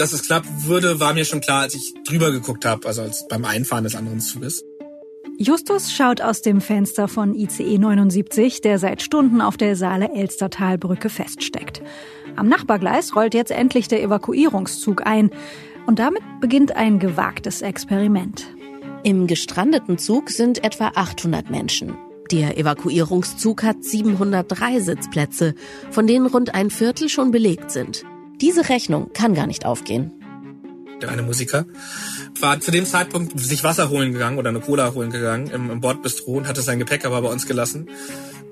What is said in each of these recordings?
Dass es klappen würde, war mir schon klar, als ich drüber geguckt habe, also als beim Einfahren des anderen Zuges. Justus schaut aus dem Fenster von ICE 79, der seit Stunden auf der Saale-Elstertalbrücke feststeckt. Am Nachbargleis rollt jetzt endlich der Evakuierungszug ein. Und damit beginnt ein gewagtes Experiment. Im gestrandeten Zug sind etwa 800 Menschen. Der Evakuierungszug hat 703 Sitzplätze, von denen rund ein Viertel schon belegt sind. Diese Rechnung kann gar nicht aufgehen. Der eine Musiker war zu dem Zeitpunkt sich Wasser holen gegangen oder eine Cola holen gegangen im, im Bordbistro und hatte sein Gepäck aber bei uns gelassen.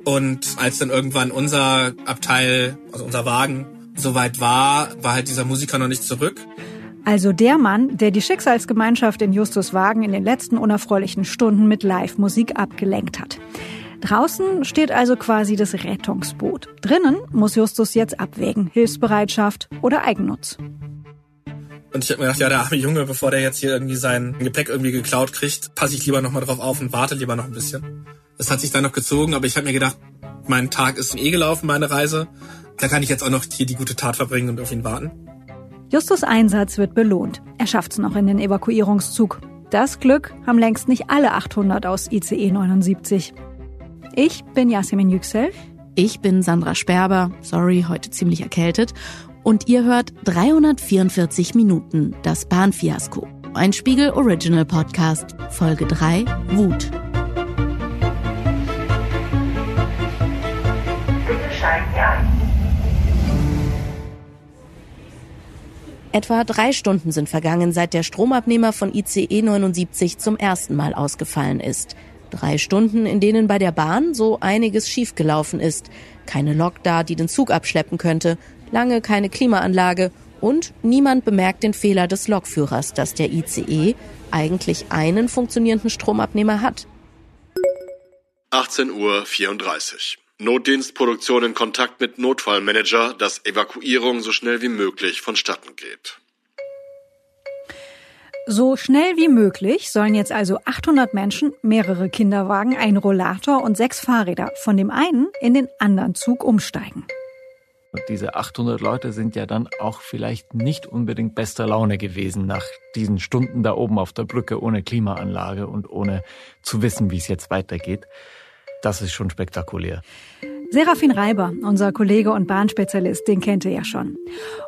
Und als dann irgendwann unser Abteil, also unser Wagen, soweit war, war halt dieser Musiker noch nicht zurück. Also der Mann, der die Schicksalsgemeinschaft in Justus Wagen in den letzten unerfreulichen Stunden mit Live-Musik abgelenkt hat. Draußen steht also quasi das Rettungsboot. Drinnen muss Justus jetzt abwägen, Hilfsbereitschaft oder Eigennutz. Und ich habe mir gedacht, ja, der arme Junge, bevor der jetzt hier irgendwie sein Gepäck irgendwie geklaut kriegt, passe ich lieber nochmal drauf auf und warte lieber noch ein bisschen. Das hat sich dann noch gezogen, aber ich habe mir gedacht, mein Tag ist eh gelaufen, meine Reise. Da kann ich jetzt auch noch hier die gute Tat verbringen und auf ihn warten. Justus Einsatz wird belohnt. Er schafft's noch in den Evakuierungszug. Das Glück haben längst nicht alle 800 aus ICE 79. Ich bin Yasemin Yüksel. Ich bin Sandra Sperber. Sorry, heute ziemlich erkältet. Und ihr hört 344 Minuten das Bahnfiasko. Ein Spiegel Original Podcast, Folge 3, Wut. Etwa drei Stunden sind vergangen, seit der Stromabnehmer von ICE 79 zum ersten Mal ausgefallen ist. Drei Stunden, in denen bei der Bahn so einiges schiefgelaufen ist. Keine Lok da, die den Zug abschleppen könnte, lange keine Klimaanlage und niemand bemerkt den Fehler des Lokführers, dass der ICE eigentlich einen funktionierenden Stromabnehmer hat. 18.34 Uhr. Notdienstproduktion in Kontakt mit Notfallmanager, dass Evakuierung so schnell wie möglich vonstatten geht. So schnell wie möglich sollen jetzt also 800 Menschen, mehrere Kinderwagen, ein Rollator und sechs Fahrräder von dem einen in den anderen Zug umsteigen. Und diese 800 Leute sind ja dann auch vielleicht nicht unbedingt bester Laune gewesen nach diesen Stunden da oben auf der Brücke ohne Klimaanlage und ohne zu wissen, wie es jetzt weitergeht. Das ist schon spektakulär. Serafin Reiber, unser Kollege und Bahnspezialist, den kennt ihr ja schon.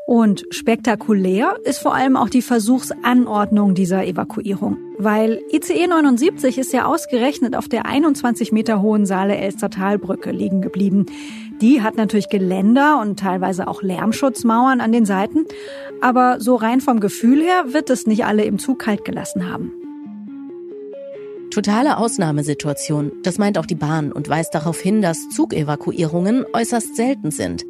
Und spektakulär ist vor allem auch die Versuchsanordnung dieser Evakuierung. Weil ICE 79 ist ja ausgerechnet auf der 21 Meter hohen Saale Elstertalbrücke liegen geblieben. Die hat natürlich Geländer und teilweise auch Lärmschutzmauern an den Seiten. Aber so rein vom Gefühl her wird es nicht alle im Zug kalt gelassen haben. Totale Ausnahmesituation, das meint auch die Bahn und weist darauf hin, dass Zugevakuierungen äußerst selten sind.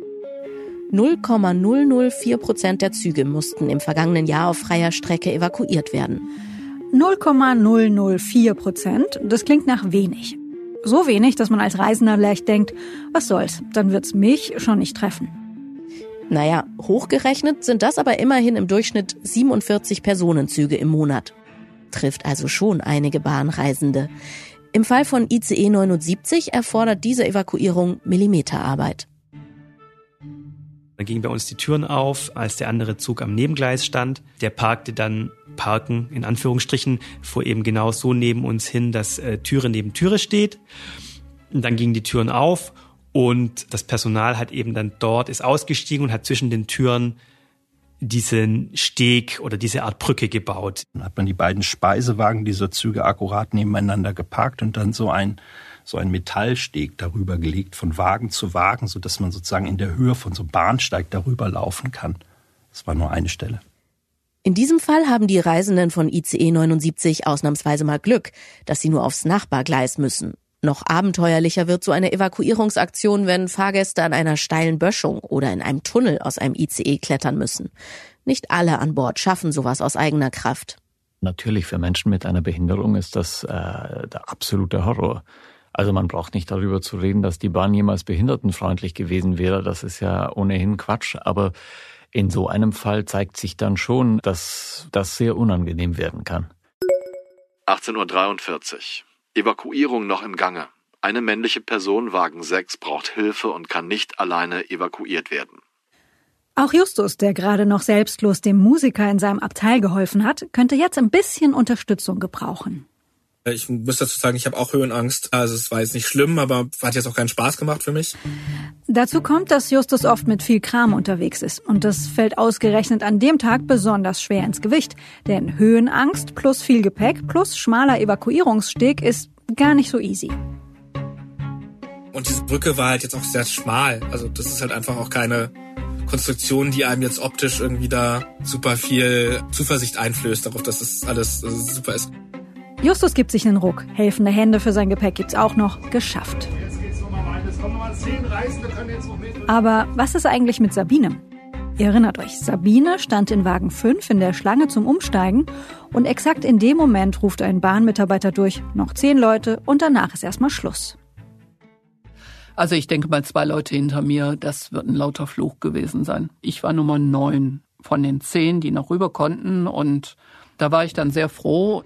0,004 Prozent der Züge mussten im vergangenen Jahr auf freier Strecke evakuiert werden. 0,004 Prozent, das klingt nach wenig. So wenig, dass man als Reisender leicht denkt, was soll's, dann wird's mich schon nicht treffen. Naja, hochgerechnet sind das aber immerhin im Durchschnitt 47 Personenzüge im Monat trifft also schon einige Bahnreisende. Im Fall von ICE 79 erfordert diese Evakuierung Millimeterarbeit. Da gingen bei uns die Türen auf, als der andere Zug am Nebengleis stand. Der parkte dann, parken in Anführungsstrichen, fuhr eben genau so neben uns hin, dass äh, Türe neben Türe steht. Und dann gingen die Türen auf und das Personal hat eben dann dort, ist ausgestiegen und hat zwischen den Türen diesen Steg oder diese Art Brücke gebaut. Dann hat man die beiden Speisewagen dieser Züge akkurat nebeneinander geparkt und dann so ein so ein Metallsteg darüber gelegt von Wagen zu Wagen, so dass man sozusagen in der Höhe von so einem Bahnsteig darüber laufen kann. Das war nur eine Stelle. In diesem Fall haben die Reisenden von ICE 79 ausnahmsweise mal Glück, dass sie nur aufs Nachbargleis müssen. Noch abenteuerlicher wird so eine Evakuierungsaktion, wenn Fahrgäste an einer steilen Böschung oder in einem Tunnel aus einem ICE klettern müssen. Nicht alle an Bord schaffen sowas aus eigener Kraft. Natürlich, für Menschen mit einer Behinderung ist das äh, der absolute Horror. Also man braucht nicht darüber zu reden, dass die Bahn jemals behindertenfreundlich gewesen wäre. Das ist ja ohnehin Quatsch. Aber in so einem Fall zeigt sich dann schon, dass das sehr unangenehm werden kann. 18.43 Uhr. Evakuierung noch im Gange. Eine männliche Person, Wagen 6, braucht Hilfe und kann nicht alleine evakuiert werden. Auch Justus, der gerade noch selbstlos dem Musiker in seinem Abteil geholfen hat, könnte jetzt ein bisschen Unterstützung gebrauchen. Ich muss dazu sagen, ich habe auch Höhenangst. Also es war jetzt nicht schlimm, aber hat jetzt auch keinen Spaß gemacht für mich. Dazu kommt, dass Justus oft mit viel Kram unterwegs ist. Und das fällt ausgerechnet an dem Tag besonders schwer ins Gewicht. Denn Höhenangst plus viel Gepäck plus schmaler Evakuierungssteg ist gar nicht so easy. Und diese Brücke war halt jetzt auch sehr schmal. Also das ist halt einfach auch keine Konstruktion, die einem jetzt optisch irgendwie da super viel Zuversicht einflößt, darauf, dass das alles äh, super ist. Justus gibt sich einen Ruck. Helfende Hände für sein Gepäck gibt's auch noch. Geschafft. Aber was ist eigentlich mit Sabine? Ihr erinnert euch, Sabine stand in Wagen 5 in der Schlange zum Umsteigen und exakt in dem Moment ruft ein Bahnmitarbeiter durch, noch zehn Leute und danach ist erstmal Schluss. Also ich denke mal zwei Leute hinter mir, das wird ein lauter Fluch gewesen sein. Ich war Nummer neun von den zehn, die noch rüber konnten und da war ich dann sehr froh.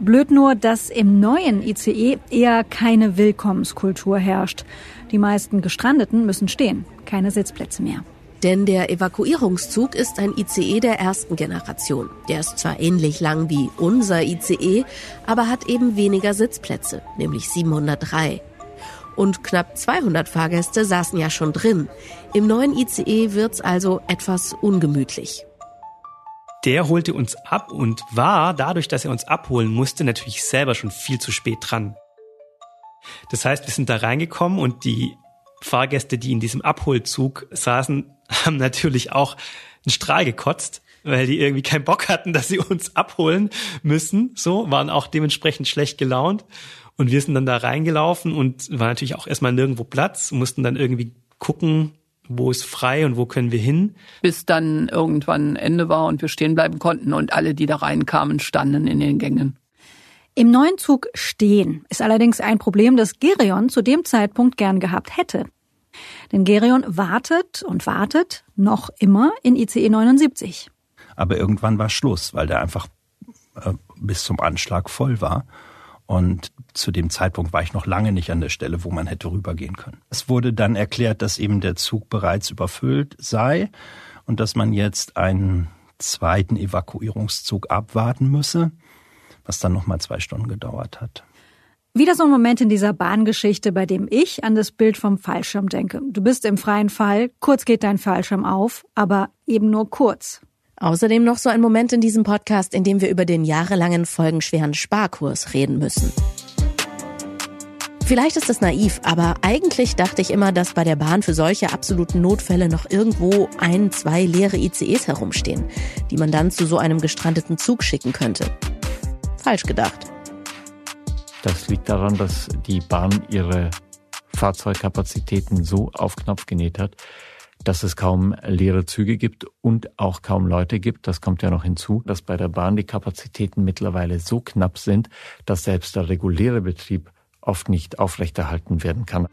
Blöd nur, dass im neuen ICE eher keine Willkommenskultur herrscht. Die meisten Gestrandeten müssen stehen, keine Sitzplätze mehr. Denn der Evakuierungszug ist ein ICE der ersten Generation. Der ist zwar ähnlich lang wie unser ICE, aber hat eben weniger Sitzplätze, nämlich 703. Und knapp 200 Fahrgäste saßen ja schon drin. Im neuen ICE wird's also etwas ungemütlich der holte uns ab und war, dadurch, dass er uns abholen musste, natürlich selber schon viel zu spät dran. Das heißt, wir sind da reingekommen und die Fahrgäste, die in diesem Abholzug saßen, haben natürlich auch einen Strahl gekotzt, weil die irgendwie keinen Bock hatten, dass sie uns abholen müssen. So, waren auch dementsprechend schlecht gelaunt. Und wir sind dann da reingelaufen und war natürlich auch erstmal nirgendwo Platz, mussten dann irgendwie gucken, wo ist frei und wo können wir hin. Bis dann irgendwann Ende war und wir stehen bleiben konnten und alle, die da reinkamen, standen in den Gängen. Im neuen Zug stehen ist allerdings ein Problem, das Gerion zu dem Zeitpunkt gern gehabt hätte. Denn Gerion wartet und wartet noch immer in ICE 79. Aber irgendwann war Schluss, weil der einfach äh, bis zum Anschlag voll war. Und zu dem Zeitpunkt war ich noch lange nicht an der Stelle, wo man hätte rübergehen können. Es wurde dann erklärt, dass eben der Zug bereits überfüllt sei und dass man jetzt einen zweiten Evakuierungszug abwarten müsse, was dann nochmal zwei Stunden gedauert hat. Wieder so ein Moment in dieser Bahngeschichte, bei dem ich an das Bild vom Fallschirm denke. Du bist im freien Fall, kurz geht dein Fallschirm auf, aber eben nur kurz. Außerdem noch so ein Moment in diesem Podcast, in dem wir über den jahrelangen folgenschweren Sparkurs reden müssen. Vielleicht ist das naiv, aber eigentlich dachte ich immer, dass bei der Bahn für solche absoluten Notfälle noch irgendwo ein, zwei leere ICEs herumstehen, die man dann zu so einem gestrandeten Zug schicken könnte. Falsch gedacht. Das liegt daran, dass die Bahn ihre Fahrzeugkapazitäten so auf Knopf genäht hat, dass es kaum leere Züge gibt und auch kaum Leute gibt. Das kommt ja noch hinzu, dass bei der Bahn die Kapazitäten mittlerweile so knapp sind, dass selbst der reguläre Betrieb oft nicht aufrechterhalten werden kann.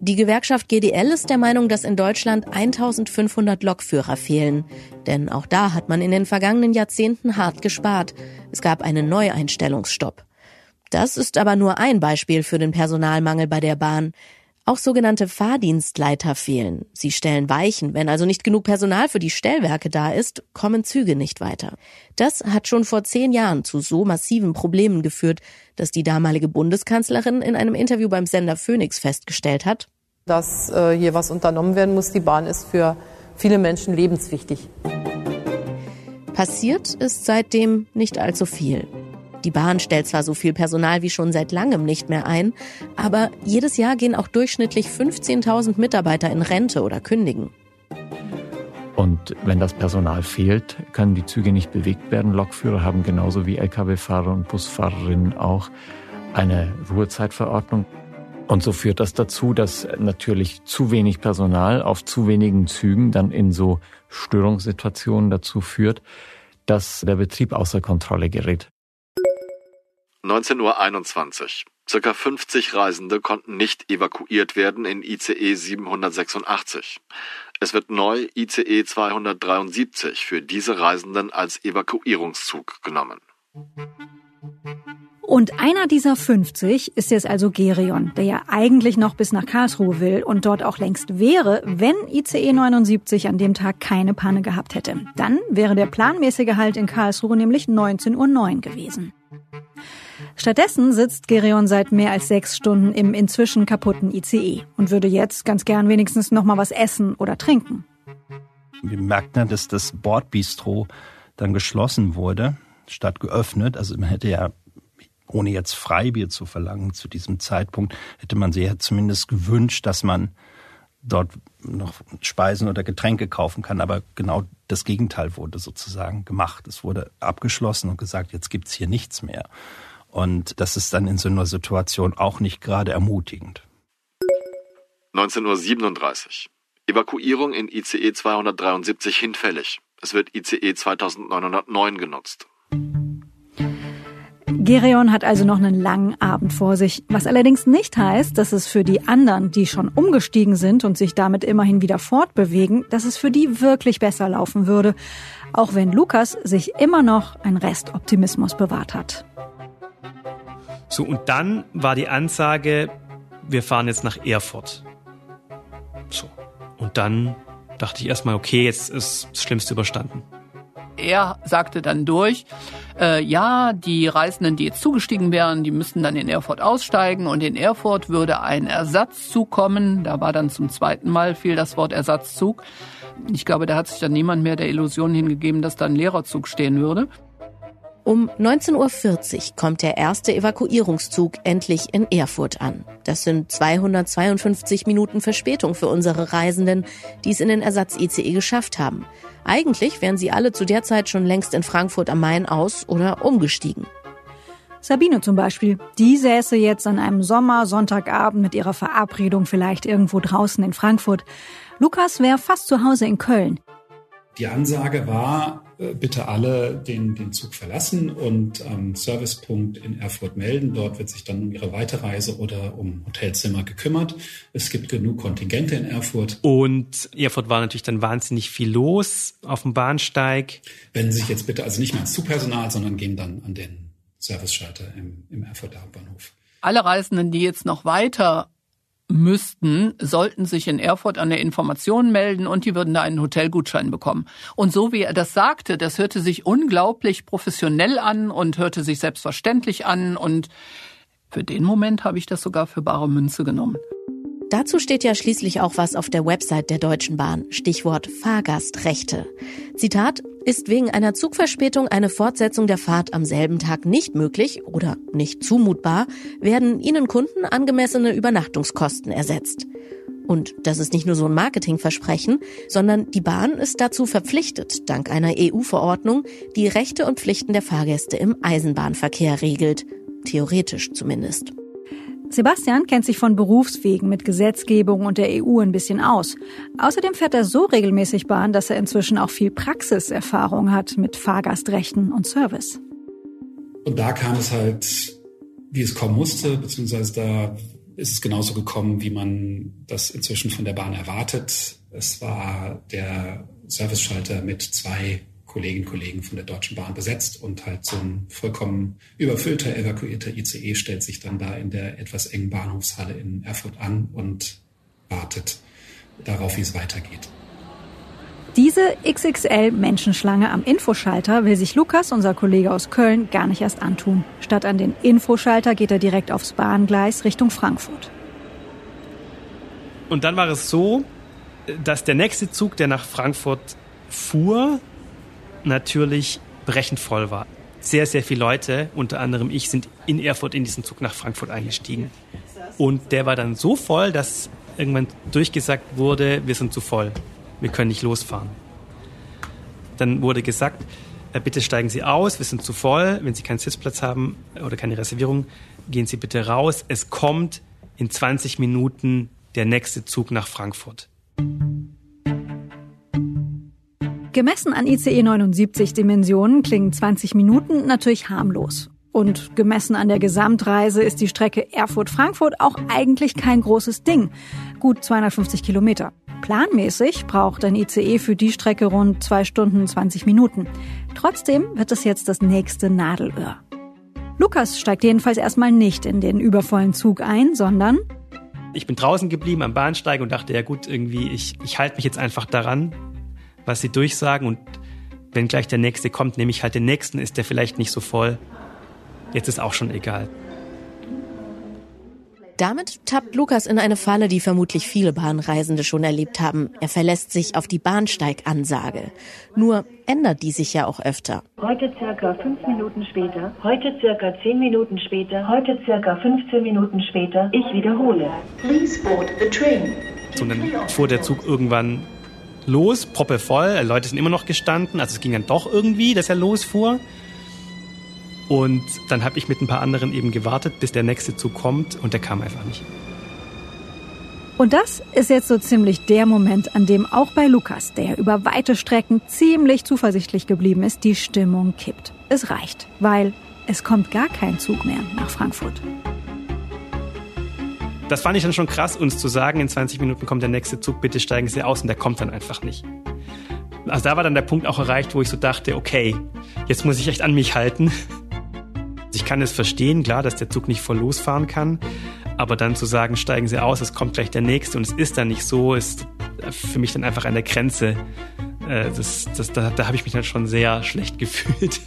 Die Gewerkschaft GDL ist der Meinung, dass in Deutschland 1500 Lokführer fehlen. Denn auch da hat man in den vergangenen Jahrzehnten hart gespart. Es gab einen Neueinstellungsstopp. Das ist aber nur ein Beispiel für den Personalmangel bei der Bahn. Auch sogenannte Fahrdienstleiter fehlen. Sie stellen Weichen. Wenn also nicht genug Personal für die Stellwerke da ist, kommen Züge nicht weiter. Das hat schon vor zehn Jahren zu so massiven Problemen geführt, dass die damalige Bundeskanzlerin in einem Interview beim Sender Phoenix festgestellt hat, dass äh, hier was unternommen werden muss. Die Bahn ist für viele Menschen lebenswichtig. Passiert ist seitdem nicht allzu viel. Die Bahn stellt zwar so viel Personal wie schon seit langem nicht mehr ein, aber jedes Jahr gehen auch durchschnittlich 15.000 Mitarbeiter in Rente oder kündigen. Und wenn das Personal fehlt, können die Züge nicht bewegt werden. Lokführer haben genauso wie Lkw-Fahrer und Busfahrerinnen auch eine Ruhezeitverordnung. Und so führt das dazu, dass natürlich zu wenig Personal auf zu wenigen Zügen dann in so Störungssituationen dazu führt, dass der Betrieb außer Kontrolle gerät. 19.21 Uhr. Circa 50 Reisende konnten nicht evakuiert werden in ICE 786. Es wird neu ICE 273 für diese Reisenden als Evakuierungszug genommen. Und einer dieser 50 ist jetzt also Gerion, der ja eigentlich noch bis nach Karlsruhe will und dort auch längst wäre, wenn ICE 79 an dem Tag keine Panne gehabt hätte. Dann wäre der planmäßige Halt in Karlsruhe nämlich 19.09 Uhr gewesen. Stattdessen sitzt Gerion seit mehr als sechs Stunden im inzwischen kaputten ICE und würde jetzt ganz gern wenigstens noch mal was essen oder trinken. Wir merkten, dass das Bordbistro dann geschlossen wurde, statt geöffnet. Also man hätte ja ohne jetzt Freibier zu verlangen zu diesem Zeitpunkt, hätte man sich ja zumindest gewünscht, dass man dort noch Speisen oder Getränke kaufen kann. Aber genau das Gegenteil wurde sozusagen gemacht. Es wurde abgeschlossen und gesagt, jetzt gibt's hier nichts mehr. Und das ist dann in so einer Situation auch nicht gerade ermutigend. 19.37 Uhr. Evakuierung in ICE 273 hinfällig. Es wird ICE 2909 genutzt. Gereon hat also noch einen langen Abend vor sich, was allerdings nicht heißt, dass es für die anderen, die schon umgestiegen sind und sich damit immerhin wieder fortbewegen, dass es für die wirklich besser laufen würde, auch wenn Lukas sich immer noch ein Rest Optimismus bewahrt hat. So, und dann war die Ansage, wir fahren jetzt nach Erfurt. So. Und dann dachte ich erstmal, okay, jetzt ist das Schlimmste überstanden. Er sagte dann durch, äh, ja, die Reisenden, die jetzt zugestiegen wären, die müssten dann in Erfurt aussteigen und in Erfurt würde ein Ersatzzug kommen. Da war dann zum zweiten Mal viel das Wort Ersatzzug. Ich glaube, da hat sich dann niemand mehr der Illusion hingegeben, dass da ein Lehrerzug stehen würde. Um 19.40 Uhr kommt der erste Evakuierungszug endlich in Erfurt an. Das sind 252 Minuten Verspätung für unsere Reisenden, die es in den Ersatz-ICE geschafft haben. Eigentlich wären sie alle zu der Zeit schon längst in Frankfurt am Main aus oder umgestiegen. Sabine zum Beispiel, die säße jetzt an einem Sommer-Sonntagabend mit ihrer Verabredung vielleicht irgendwo draußen in Frankfurt. Lukas wäre fast zu Hause in Köln. Die Ansage war, bitte alle den, den Zug verlassen und am Servicepunkt in Erfurt melden. Dort wird sich dann um ihre Weiterreise oder um Hotelzimmer gekümmert. Es gibt genug Kontingente in Erfurt. Und Erfurt war natürlich dann wahnsinnig viel los auf dem Bahnsteig. Wenden Sie sich jetzt bitte also nicht mehr ans Zugpersonal, sondern gehen dann an den Serviceschalter im, im Erfurter Hauptbahnhof. Alle Reisenden, die jetzt noch weiter müssten, sollten sich in Erfurt an der Information melden und die würden da einen Hotelgutschein bekommen. Und so wie er das sagte, das hörte sich unglaublich professionell an und hörte sich selbstverständlich an und für den Moment habe ich das sogar für bare Münze genommen. Dazu steht ja schließlich auch was auf der Website der Deutschen Bahn. Stichwort Fahrgastrechte. Zitat, ist wegen einer Zugverspätung eine Fortsetzung der Fahrt am selben Tag nicht möglich oder nicht zumutbar, werden Ihnen Kunden angemessene Übernachtungskosten ersetzt. Und das ist nicht nur so ein Marketingversprechen, sondern die Bahn ist dazu verpflichtet, dank einer EU-Verordnung, die Rechte und Pflichten der Fahrgäste im Eisenbahnverkehr regelt. Theoretisch zumindest. Sebastian kennt sich von Berufswegen mit Gesetzgebung und der EU ein bisschen aus. Außerdem fährt er so regelmäßig Bahn, dass er inzwischen auch viel Praxiserfahrung hat mit Fahrgastrechten und Service. Und da kam es halt, wie es kommen musste, beziehungsweise da ist es genauso gekommen, wie man das inzwischen von der Bahn erwartet. Es war der Serviceschalter mit zwei Kolleginnen und Kollegen von der Deutschen Bahn besetzt und halt so ein vollkommen überfüllter, evakuierter ICE stellt sich dann da in der etwas engen Bahnhofshalle in Erfurt an und wartet darauf, wie es weitergeht. Diese XXL-Menschenschlange am Infoschalter will sich Lukas, unser Kollege aus Köln, gar nicht erst antun. Statt an den Infoschalter geht er direkt aufs Bahngleis Richtung Frankfurt. Und dann war es so, dass der nächste Zug, der nach Frankfurt fuhr, natürlich brechend voll war. Sehr, sehr viele Leute, unter anderem ich, sind in Erfurt in diesen Zug nach Frankfurt eingestiegen. Und der war dann so voll, dass irgendwann durchgesagt wurde, wir sind zu voll, wir können nicht losfahren. Dann wurde gesagt, bitte steigen Sie aus, wir sind zu voll, wenn Sie keinen Sitzplatz haben oder keine Reservierung, gehen Sie bitte raus. Es kommt in 20 Minuten der nächste Zug nach Frankfurt. Gemessen an ICE 79 Dimensionen klingen 20 Minuten natürlich harmlos. Und gemessen an der Gesamtreise ist die Strecke Erfurt-Frankfurt auch eigentlich kein großes Ding. Gut 250 Kilometer. Planmäßig braucht ein ICE für die Strecke rund 2 Stunden 20 Minuten. Trotzdem wird es jetzt das nächste Nadelöhr. Lukas steigt jedenfalls erstmal nicht in den übervollen Zug ein, sondern ich bin draußen geblieben am Bahnsteig und dachte, ja gut, irgendwie, ich, ich halte mich jetzt einfach daran, was sie durchsagen und wenn gleich der nächste kommt, nehme ich halt den nächsten, ist der vielleicht nicht so voll. Jetzt ist auch schon egal. Damit tappt Lukas in eine Falle, die vermutlich viele Bahnreisende schon erlebt haben. Er verlässt sich auf die Bahnsteigansage. Nur ändert die sich ja auch öfter. Heute circa fünf Minuten später, heute circa zehn Minuten später, heute circa 15 Minuten später. Ich wiederhole. Please board the train. Und dann fuhr der Zug irgendwann los, proppevoll. Leute sind immer noch gestanden. Also es ging dann doch irgendwie, dass er losfuhr. Und dann habe ich mit ein paar anderen eben gewartet, bis der nächste Zug kommt und der kam einfach nicht. Und das ist jetzt so ziemlich der Moment, an dem auch bei Lukas, der über weite Strecken ziemlich zuversichtlich geblieben ist, die Stimmung kippt. Es reicht, weil es kommt gar kein Zug mehr nach Frankfurt. Das fand ich dann schon krass, uns zu sagen, in 20 Minuten kommt der nächste Zug, bitte steigen Sie aus und der kommt dann einfach nicht. Also da war dann der Punkt auch erreicht, wo ich so dachte, okay, jetzt muss ich echt an mich halten ich kann es verstehen, klar, dass der Zug nicht voll losfahren kann, aber dann zu sagen, steigen Sie aus, es kommt gleich der nächste und es ist dann nicht so, ist für mich dann einfach an der Grenze. Äh, das, das, da, da habe ich mich dann schon sehr schlecht gefühlt,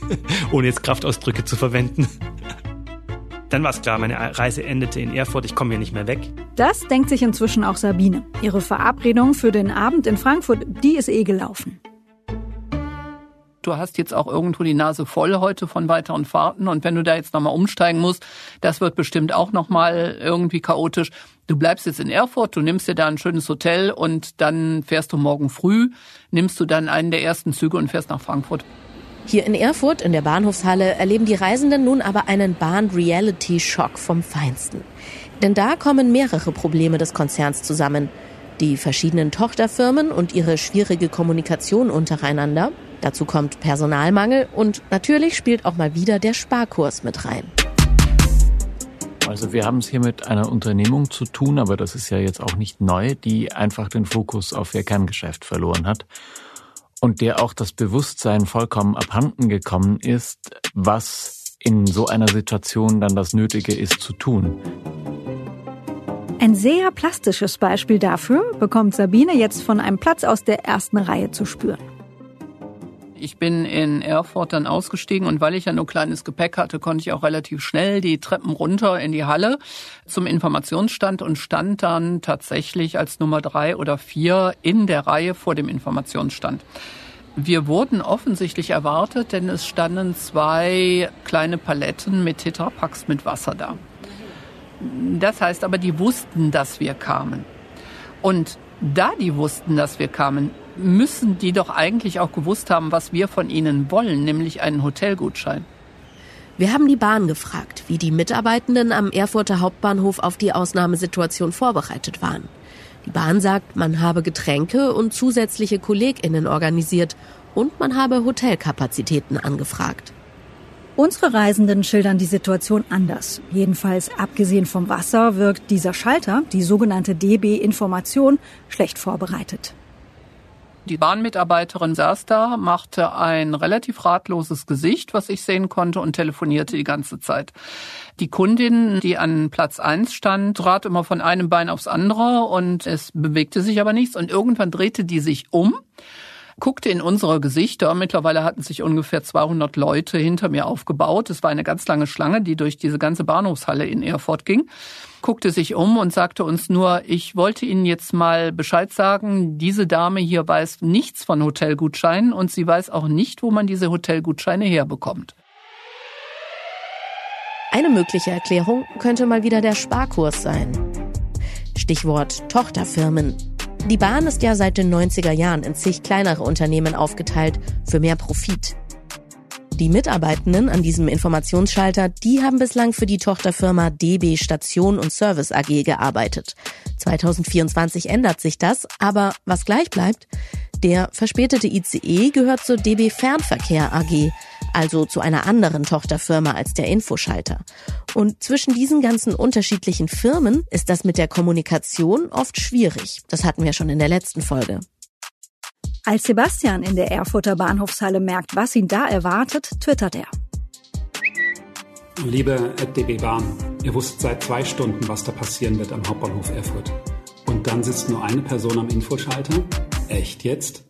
ohne jetzt Kraftausdrücke zu verwenden. Dann war es klar, meine Reise endete in Erfurt, ich komme hier nicht mehr weg. Das denkt sich inzwischen auch Sabine. Ihre Verabredung für den Abend in Frankfurt, die ist eh gelaufen du hast jetzt auch irgendwo die Nase voll heute von weiteren Fahrten und wenn du da jetzt nochmal umsteigen musst, das wird bestimmt auch nochmal irgendwie chaotisch. Du bleibst jetzt in Erfurt, du nimmst dir da ein schönes Hotel und dann fährst du morgen früh, nimmst du dann einen der ersten Züge und fährst nach Frankfurt. Hier in Erfurt in der Bahnhofshalle erleben die Reisenden nun aber einen Bahn-Reality-Schock vom Feinsten. Denn da kommen mehrere Probleme des Konzerns zusammen. Die verschiedenen Tochterfirmen und ihre schwierige Kommunikation untereinander, Dazu kommt Personalmangel und natürlich spielt auch mal wieder der Sparkurs mit rein. Also wir haben es hier mit einer Unternehmung zu tun, aber das ist ja jetzt auch nicht neu, die einfach den Fokus auf ihr Kerngeschäft verloren hat und der auch das Bewusstsein vollkommen abhanden gekommen ist, was in so einer Situation dann das Nötige ist zu tun. Ein sehr plastisches Beispiel dafür bekommt Sabine jetzt von einem Platz aus der ersten Reihe zu spüren. Ich bin in Erfurt dann ausgestiegen und weil ich ja nur kleines Gepäck hatte, konnte ich auch relativ schnell die Treppen runter in die Halle zum Informationsstand und stand dann tatsächlich als Nummer drei oder vier in der Reihe vor dem Informationsstand. Wir wurden offensichtlich erwartet, denn es standen zwei kleine Paletten mit Tetrapacks mit Wasser da. Das heißt aber, die wussten, dass wir kamen. Und da die wussten, dass wir kamen, müssen die doch eigentlich auch gewusst haben, was wir von ihnen wollen, nämlich einen Hotelgutschein. Wir haben die Bahn gefragt, wie die Mitarbeitenden am Erfurter Hauptbahnhof auf die Ausnahmesituation vorbereitet waren. Die Bahn sagt, man habe Getränke und zusätzliche KollegInnen organisiert und man habe Hotelkapazitäten angefragt. Unsere Reisenden schildern die Situation anders. Jedenfalls abgesehen vom Wasser wirkt dieser Schalter, die sogenannte DB-Information, schlecht vorbereitet. Die Bahnmitarbeiterin saß da, machte ein relativ ratloses Gesicht, was ich sehen konnte, und telefonierte die ganze Zeit. Die Kundin, die an Platz eins stand, trat immer von einem Bein aufs andere und es bewegte sich aber nichts. Und irgendwann drehte die sich um guckte in unsere Gesichter. Mittlerweile hatten sich ungefähr 200 Leute hinter mir aufgebaut. Es war eine ganz lange Schlange, die durch diese ganze Bahnhofshalle in Erfurt ging. Guckte sich um und sagte uns nur, ich wollte Ihnen jetzt mal Bescheid sagen, diese Dame hier weiß nichts von Hotelgutscheinen und sie weiß auch nicht, wo man diese Hotelgutscheine herbekommt. Eine mögliche Erklärung könnte mal wieder der Sparkurs sein. Stichwort Tochterfirmen. Die Bahn ist ja seit den 90er Jahren in zig kleinere Unternehmen aufgeteilt für mehr Profit. Die Mitarbeitenden an diesem Informationsschalter, die haben bislang für die Tochterfirma DB Station und Service AG gearbeitet. 2024 ändert sich das, aber was gleich bleibt, der verspätete ICE gehört zur DB Fernverkehr AG, also zu einer anderen Tochterfirma als der Infoschalter. Und zwischen diesen ganzen unterschiedlichen Firmen ist das mit der Kommunikation oft schwierig. Das hatten wir schon in der letzten Folge. Als Sebastian in der Erfurter Bahnhofshalle merkt, was ihn da erwartet, twittert er. Liebe DB Bahn, ihr wusstet seit zwei Stunden, was da passieren wird am Hauptbahnhof Erfurt. Und dann sitzt nur eine Person am Infoschalter? Echt jetzt?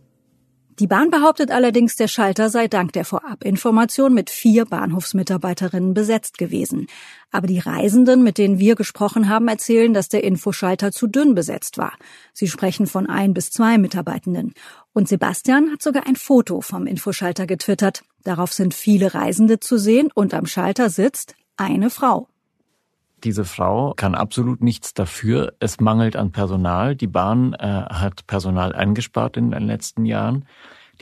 Die Bahn behauptet allerdings, der Schalter sei dank der Vorabinformation mit vier Bahnhofsmitarbeiterinnen besetzt gewesen. Aber die Reisenden, mit denen wir gesprochen haben, erzählen, dass der Infoschalter zu dünn besetzt war. Sie sprechen von ein bis zwei Mitarbeitenden. Und Sebastian hat sogar ein Foto vom Infoschalter getwittert. Darauf sind viele Reisende zu sehen und am Schalter sitzt eine Frau. Diese Frau kann absolut nichts dafür. Es mangelt an Personal. Die Bahn äh, hat Personal eingespart in den letzten Jahren.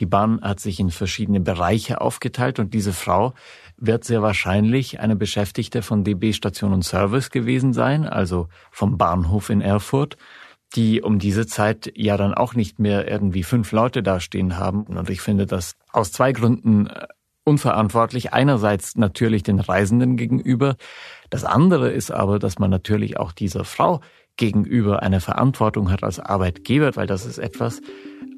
Die Bahn hat sich in verschiedene Bereiche aufgeteilt und diese Frau wird sehr wahrscheinlich eine Beschäftigte von DB Station und Service gewesen sein, also vom Bahnhof in Erfurt, die um diese Zeit ja dann auch nicht mehr irgendwie fünf Leute dastehen haben. Und ich finde das aus zwei Gründen äh, unverantwortlich. Einerseits natürlich den Reisenden gegenüber. Das andere ist aber, dass man natürlich auch dieser Frau gegenüber eine Verantwortung hat als Arbeitgeber, weil das ist etwas,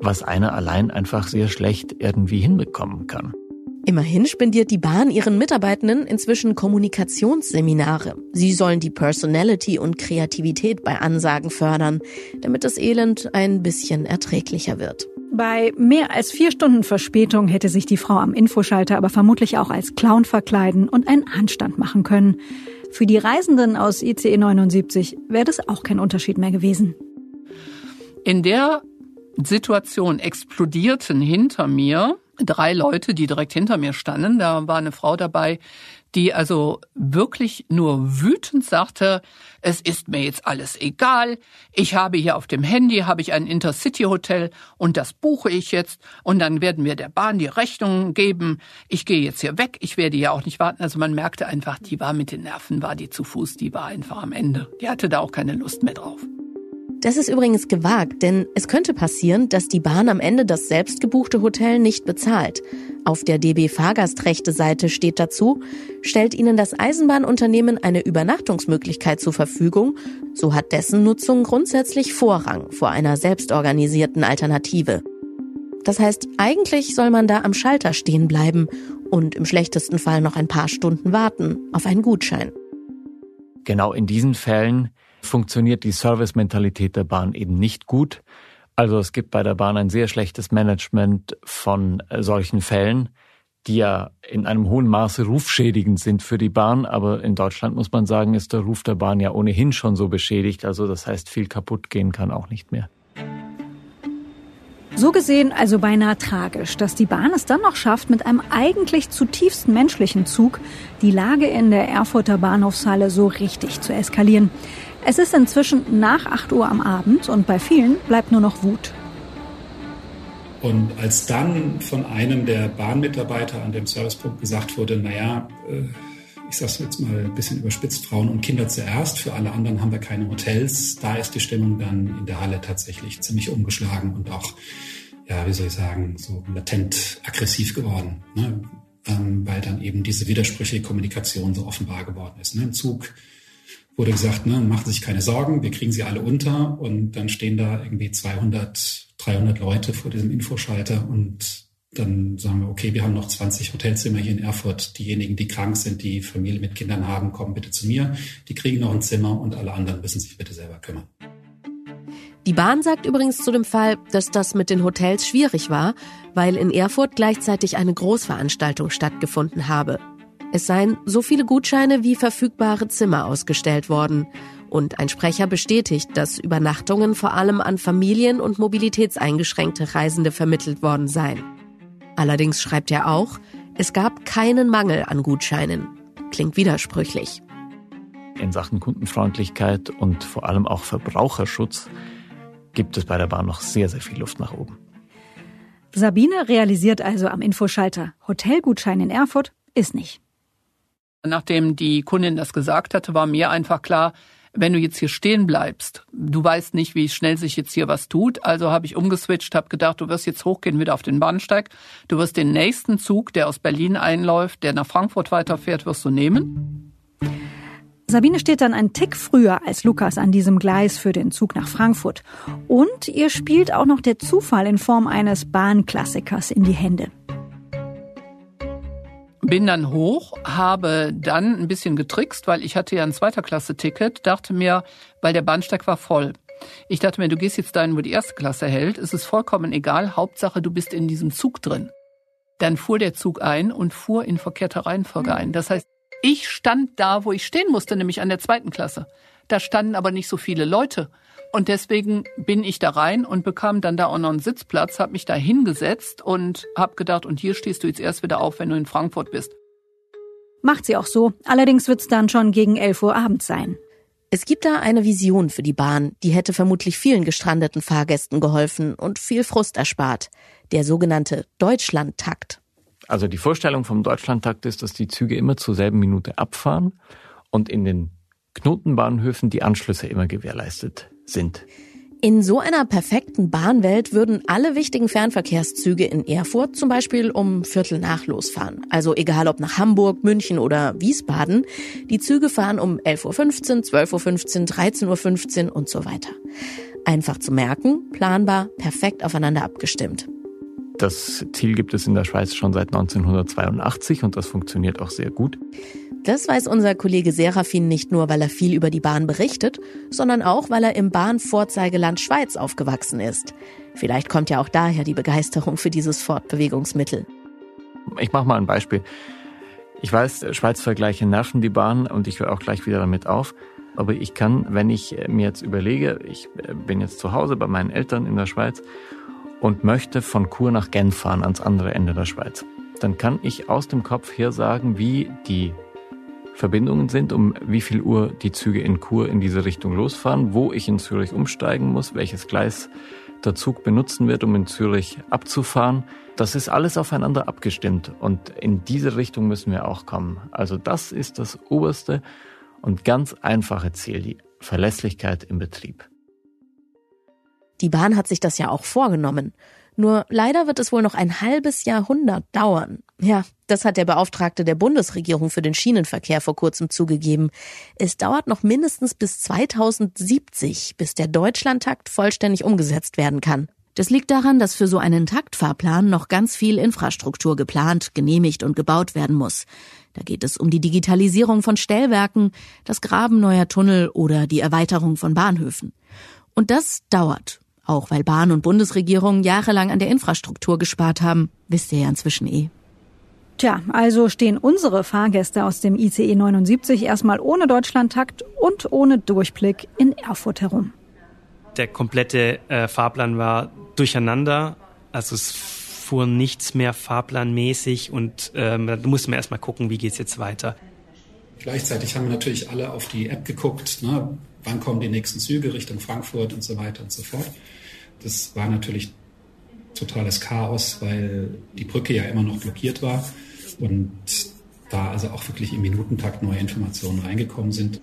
was einer allein einfach sehr schlecht irgendwie hinbekommen kann. Immerhin spendiert die Bahn ihren Mitarbeitenden inzwischen Kommunikationsseminare. Sie sollen die Personality und Kreativität bei Ansagen fördern, damit das Elend ein bisschen erträglicher wird. Bei mehr als vier Stunden Verspätung hätte sich die Frau am Infoschalter aber vermutlich auch als Clown verkleiden und einen Handstand machen können. Für die Reisenden aus ICE 79 wäre das auch kein Unterschied mehr gewesen. In der Situation explodierten hinter mir drei Leute, die direkt hinter mir standen. Da war eine Frau dabei, die also wirklich nur wütend sagte, es ist mir jetzt alles egal, ich habe hier auf dem Handy, habe ich ein Intercity-Hotel und das buche ich jetzt und dann werden wir der Bahn die Rechnung geben, ich gehe jetzt hier weg, ich werde ja auch nicht warten. Also man merkte einfach, die war mit den Nerven, war die zu Fuß, die war einfach am Ende. Die hatte da auch keine Lust mehr drauf. Das ist übrigens gewagt, denn es könnte passieren, dass die Bahn am Ende das selbstgebuchte Hotel nicht bezahlt. Auf der DB Fahrgastrechte-Seite steht dazu, stellt Ihnen das Eisenbahnunternehmen eine Übernachtungsmöglichkeit zur Verfügung, so hat dessen Nutzung grundsätzlich Vorrang vor einer selbstorganisierten Alternative. Das heißt, eigentlich soll man da am Schalter stehen bleiben und im schlechtesten Fall noch ein paar Stunden warten auf einen Gutschein. Genau in diesen Fällen funktioniert die Service-Mentalität der Bahn eben nicht gut. Also es gibt bei der Bahn ein sehr schlechtes Management von äh, solchen Fällen, die ja in einem hohen Maße rufschädigend sind für die Bahn. Aber in Deutschland muss man sagen, ist der Ruf der Bahn ja ohnehin schon so beschädigt. Also das heißt, viel kaputt gehen kann auch nicht mehr. So gesehen also beinahe tragisch, dass die Bahn es dann noch schafft, mit einem eigentlich zutiefst menschlichen Zug die Lage in der Erfurter Bahnhofshalle so richtig zu eskalieren. Es ist inzwischen nach 8 Uhr am Abend und bei vielen bleibt nur noch Wut. Und als dann von einem der Bahnmitarbeiter an dem Servicepunkt gesagt wurde, naja, äh, ich sage jetzt mal ein bisschen überspitzt, Frauen und Kinder zuerst, für alle anderen haben wir keine Hotels, da ist die Stimmung dann in der Halle tatsächlich ziemlich umgeschlagen und auch, ja, wie soll ich sagen, so latent aggressiv geworden, ne? ähm, weil dann eben diese widersprüchliche Kommunikation so offenbar geworden ist. Ne? Im Zug wurde gesagt, ne, machen Sie sich keine Sorgen, wir kriegen sie alle unter und dann stehen da irgendwie 200, 300 Leute vor diesem Infoschalter und dann sagen wir, okay, wir haben noch 20 Hotelzimmer hier in Erfurt. Diejenigen, die krank sind, die Familie mit Kindern haben, kommen bitte zu mir. Die kriegen noch ein Zimmer und alle anderen müssen sich bitte selber kümmern. Die Bahn sagt übrigens zu dem Fall, dass das mit den Hotels schwierig war, weil in Erfurt gleichzeitig eine Großveranstaltung stattgefunden habe. Es seien so viele Gutscheine wie verfügbare Zimmer ausgestellt worden. Und ein Sprecher bestätigt, dass Übernachtungen vor allem an Familien und mobilitätseingeschränkte Reisende vermittelt worden seien. Allerdings schreibt er auch, es gab keinen Mangel an Gutscheinen. Klingt widersprüchlich. In Sachen Kundenfreundlichkeit und vor allem auch Verbraucherschutz gibt es bei der Bahn noch sehr, sehr viel Luft nach oben. Sabine realisiert also am Infoschalter, Hotelgutschein in Erfurt ist nicht. Nachdem die Kundin das gesagt hatte, war mir einfach klar, wenn du jetzt hier stehen bleibst, du weißt nicht, wie schnell sich jetzt hier was tut. Also habe ich umgeswitcht, habe gedacht, du wirst jetzt hochgehen wieder auf den Bahnsteig. Du wirst den nächsten Zug, der aus Berlin einläuft, der nach Frankfurt weiterfährt, wirst du nehmen. Sabine steht dann einen Tick früher als Lukas an diesem Gleis für den Zug nach Frankfurt. Und ihr spielt auch noch der Zufall in Form eines Bahnklassikers in die Hände. Bin dann hoch, habe dann ein bisschen getrickst, weil ich hatte ja ein zweiter Klasse-Ticket, dachte mir, weil der Bahnsteig war voll. Ich dachte mir, du gehst jetzt dahin, wo die erste Klasse hält, es ist vollkommen egal, Hauptsache du bist in diesem Zug drin. Dann fuhr der Zug ein und fuhr in verkehrter Reihenfolge ein. Das heißt, ich stand da, wo ich stehen musste, nämlich an der zweiten Klasse. Da standen aber nicht so viele Leute. Und deswegen bin ich da rein und bekam dann da auch noch einen Sitzplatz, habe mich da hingesetzt und habe gedacht, und hier stehst du jetzt erst wieder auf, wenn du in Frankfurt bist. Macht sie auch so. Allerdings wird's dann schon gegen 11 Uhr abends sein. Es gibt da eine Vision für die Bahn, die hätte vermutlich vielen gestrandeten Fahrgästen geholfen und viel Frust erspart. Der sogenannte Deutschlandtakt. Also die Vorstellung vom Deutschlandtakt ist, dass die Züge immer zur selben Minute abfahren und in den Knotenbahnhöfen die Anschlüsse immer gewährleistet sind. In so einer perfekten Bahnwelt würden alle wichtigen Fernverkehrszüge in Erfurt zum Beispiel um Viertel nach losfahren. Also egal ob nach Hamburg, München oder Wiesbaden. Die Züge fahren um 11.15 Uhr, 12.15 Uhr, 13.15 Uhr und so weiter. Einfach zu merken, planbar, perfekt aufeinander abgestimmt. Das Ziel gibt es in der Schweiz schon seit 1982 und das funktioniert auch sehr gut. Das weiß unser Kollege Serafin nicht nur, weil er viel über die Bahn berichtet, sondern auch, weil er im Bahnvorzeigeland Schweiz aufgewachsen ist. Vielleicht kommt ja auch daher die Begeisterung für dieses Fortbewegungsmittel. Ich mache mal ein Beispiel. Ich weiß, Schweiz-Vergleiche nerven die Bahn und ich höre auch gleich wieder damit auf. Aber ich kann, wenn ich mir jetzt überlege, ich bin jetzt zu Hause bei meinen Eltern in der Schweiz und möchte von Chur nach Genf fahren, ans andere Ende der Schweiz, dann kann ich aus dem Kopf her sagen, wie die Verbindungen sind, um wie viel Uhr die Züge in Chur in diese Richtung losfahren, wo ich in Zürich umsteigen muss, welches Gleis der Zug benutzen wird, um in Zürich abzufahren. Das ist alles aufeinander abgestimmt und in diese Richtung müssen wir auch kommen. Also das ist das oberste und ganz einfache Ziel, die Verlässlichkeit im Betrieb. Die Bahn hat sich das ja auch vorgenommen. Nur leider wird es wohl noch ein halbes Jahrhundert dauern. Ja, das hat der Beauftragte der Bundesregierung für den Schienenverkehr vor kurzem zugegeben. Es dauert noch mindestens bis 2070, bis der Deutschlandtakt vollständig umgesetzt werden kann. Das liegt daran, dass für so einen Taktfahrplan noch ganz viel Infrastruktur geplant, genehmigt und gebaut werden muss. Da geht es um die Digitalisierung von Stellwerken, das Graben neuer Tunnel oder die Erweiterung von Bahnhöfen. Und das dauert auch weil Bahn und Bundesregierung jahrelang an der Infrastruktur gespart haben, wisst ihr ja inzwischen eh. Tja, also stehen unsere Fahrgäste aus dem ICE 79 erstmal ohne Deutschlandtakt und ohne Durchblick in Erfurt herum. Der komplette äh, Fahrplan war durcheinander. Also es fuhr nichts mehr fahrplanmäßig und ähm, da mussten wir erstmal gucken, wie geht's jetzt weiter. Gleichzeitig haben wir natürlich alle auf die App geguckt, ne? Wann kommen die nächsten Züge Richtung Frankfurt und so weiter und so fort. Das war natürlich totales Chaos, weil die Brücke ja immer noch blockiert war und da also auch wirklich im Minutentakt neue Informationen reingekommen sind.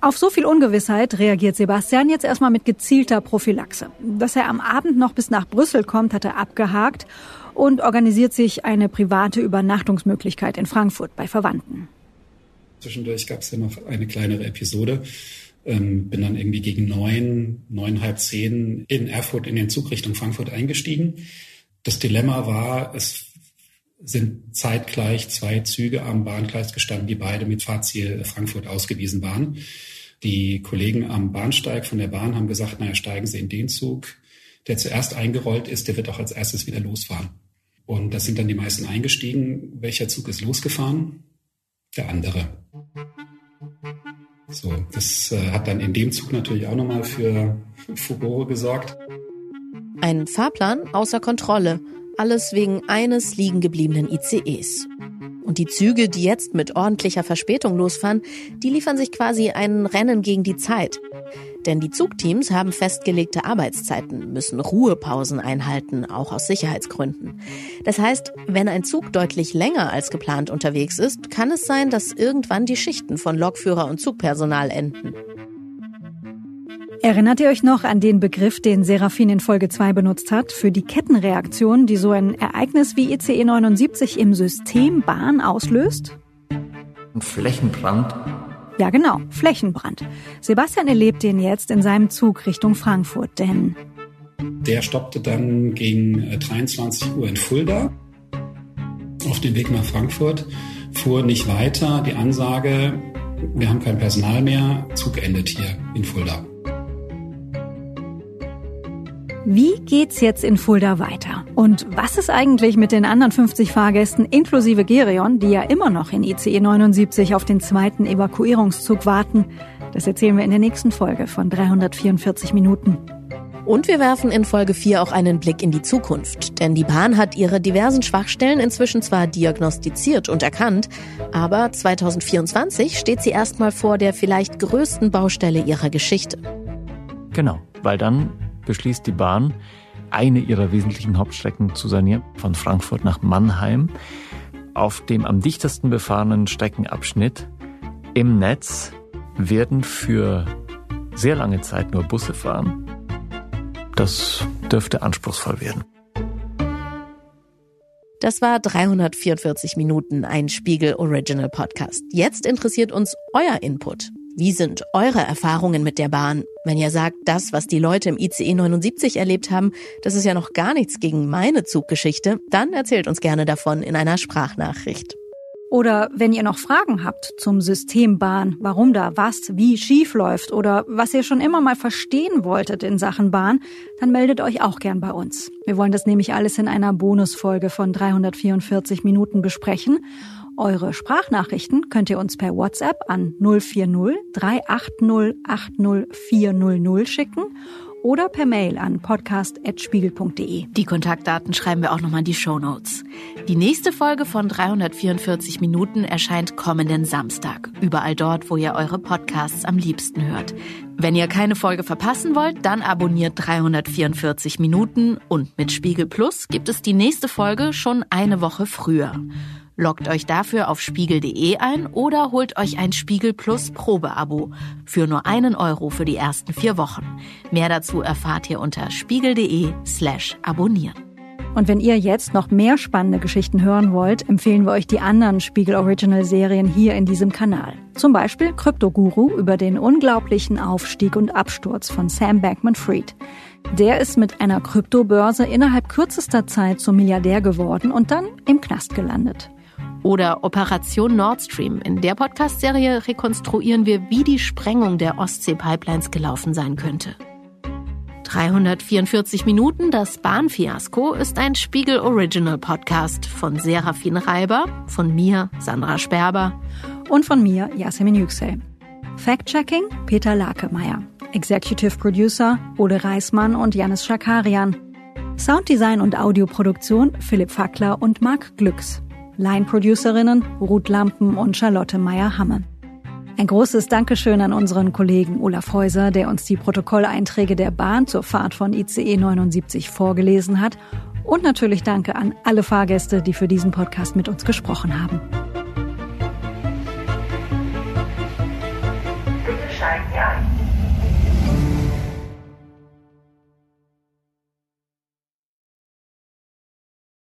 Auf so viel Ungewissheit reagiert Sebastian jetzt erstmal mit gezielter Prophylaxe. Dass er am Abend noch bis nach Brüssel kommt, hat er abgehakt und organisiert sich eine private Übernachtungsmöglichkeit in Frankfurt bei Verwandten. Zwischendurch gab es ja noch eine kleinere Episode, ähm, bin dann irgendwie gegen neun, neun, halb zehn in Erfurt in den Zug Richtung Frankfurt eingestiegen. Das Dilemma war, es sind zeitgleich zwei Züge am Bahngleis gestanden, die beide mit Fahrziel Frankfurt ausgewiesen waren. Die Kollegen am Bahnsteig von der Bahn haben gesagt, naja, steigen Sie in den Zug, der zuerst eingerollt ist, der wird auch als erstes wieder losfahren. Und da sind dann die meisten eingestiegen. Welcher Zug ist losgefahren? Der andere. So, das äh, hat dann in dem Zug natürlich auch nochmal für Furore gesorgt. Ein Fahrplan außer Kontrolle. Alles wegen eines liegen gebliebenen ICEs. Und die Züge, die jetzt mit ordentlicher Verspätung losfahren, die liefern sich quasi ein Rennen gegen die Zeit. Denn die Zugteams haben festgelegte Arbeitszeiten, müssen Ruhepausen einhalten, auch aus Sicherheitsgründen. Das heißt, wenn ein Zug deutlich länger als geplant unterwegs ist, kann es sein, dass irgendwann die Schichten von Lokführer und Zugpersonal enden. Erinnert ihr euch noch an den Begriff, den Serafin in Folge 2 benutzt hat, für die Kettenreaktion, die so ein Ereignis wie ICE 79 im System Bahn auslöst? Ein Flächenbrand ja, genau, Flächenbrand. Sebastian erlebt den jetzt in seinem Zug Richtung Frankfurt, denn der stoppte dann gegen 23 äh, Uhr in Fulda. auf dem Weg nach Frankfurt, fuhr nicht weiter. Die Ansage, wir haben kein Personal mehr, Zug endet hier in Fulda. Wie geht's jetzt in Fulda weiter? Und was ist eigentlich mit den anderen 50 Fahrgästen inklusive Gerion, die ja immer noch in ICE 79 auf den zweiten Evakuierungszug warten? Das erzählen wir in der nächsten Folge von 344 Minuten. Und wir werfen in Folge 4 auch einen Blick in die Zukunft. Denn die Bahn hat ihre diversen Schwachstellen inzwischen zwar diagnostiziert und erkannt, aber 2024 steht sie erstmal vor der vielleicht größten Baustelle ihrer Geschichte. Genau, weil dann beschließt die Bahn, eine ihrer wesentlichen Hauptstrecken zu sanieren, von Frankfurt nach Mannheim. Auf dem am dichtesten befahrenen Streckenabschnitt im Netz werden für sehr lange Zeit nur Busse fahren. Das dürfte anspruchsvoll werden. Das war 344 Minuten ein Spiegel Original Podcast. Jetzt interessiert uns euer Input. Wie sind eure Erfahrungen mit der Bahn? Wenn ihr sagt, das, was die Leute im ICE 79 erlebt haben, das ist ja noch gar nichts gegen meine Zuggeschichte, dann erzählt uns gerne davon in einer Sprachnachricht. Oder wenn ihr noch Fragen habt zum System Bahn, warum da was wie schief läuft oder was ihr schon immer mal verstehen wolltet in Sachen Bahn, dann meldet euch auch gern bei uns. Wir wollen das nämlich alles in einer Bonusfolge von 344 Minuten besprechen eure Sprachnachrichten könnt ihr uns per WhatsApp an 040 380 80 400 schicken oder per Mail an podcast.spiegel.de. Die Kontaktdaten schreiben wir auch nochmal in die Show Notes. Die nächste Folge von 344 Minuten erscheint kommenden Samstag. Überall dort, wo ihr eure Podcasts am liebsten hört. Wenn ihr keine Folge verpassen wollt, dann abonniert 344 Minuten und mit Spiegel Plus gibt es die nächste Folge schon eine Woche früher. Loggt euch dafür auf spiegel.de ein oder holt euch ein Spiegel Plus Probeabo für nur einen Euro für die ersten vier Wochen. Mehr dazu erfahrt ihr unter spiegel.de slash abonnieren. Und wenn ihr jetzt noch mehr spannende Geschichten hören wollt, empfehlen wir euch die anderen Spiegel Original Serien hier in diesem Kanal. Zum Beispiel Crypto Guru über den unglaublichen Aufstieg und Absturz von Sam Bankman-Fried. Der ist mit einer Kryptobörse innerhalb kürzester Zeit zum Milliardär geworden und dann im Knast gelandet. Oder Operation Nord Stream. In der Podcast-Serie rekonstruieren wir, wie die Sprengung der Ostsee-Pipelines gelaufen sein könnte. 344 Minuten, das Bahnfiasko, ist ein Spiegel Original Podcast von Serafin Reiber, von mir, Sandra Sperber und von mir, Yasemin Yüksel. Fact-Checking, Peter Lakemeyer. Executive Producer, Ole Reismann und Janis Schakarian. Sounddesign und Audioproduktion, Philipp Fackler und Marc Glücks. Line-Producerinnen Ruth Lampen und Charlotte Meyer-Hamme. Ein großes Dankeschön an unseren Kollegen Olaf Häuser, der uns die Protokolleinträge der Bahn zur Fahrt von ICE 79 vorgelesen hat. Und natürlich danke an alle Fahrgäste, die für diesen Podcast mit uns gesprochen haben.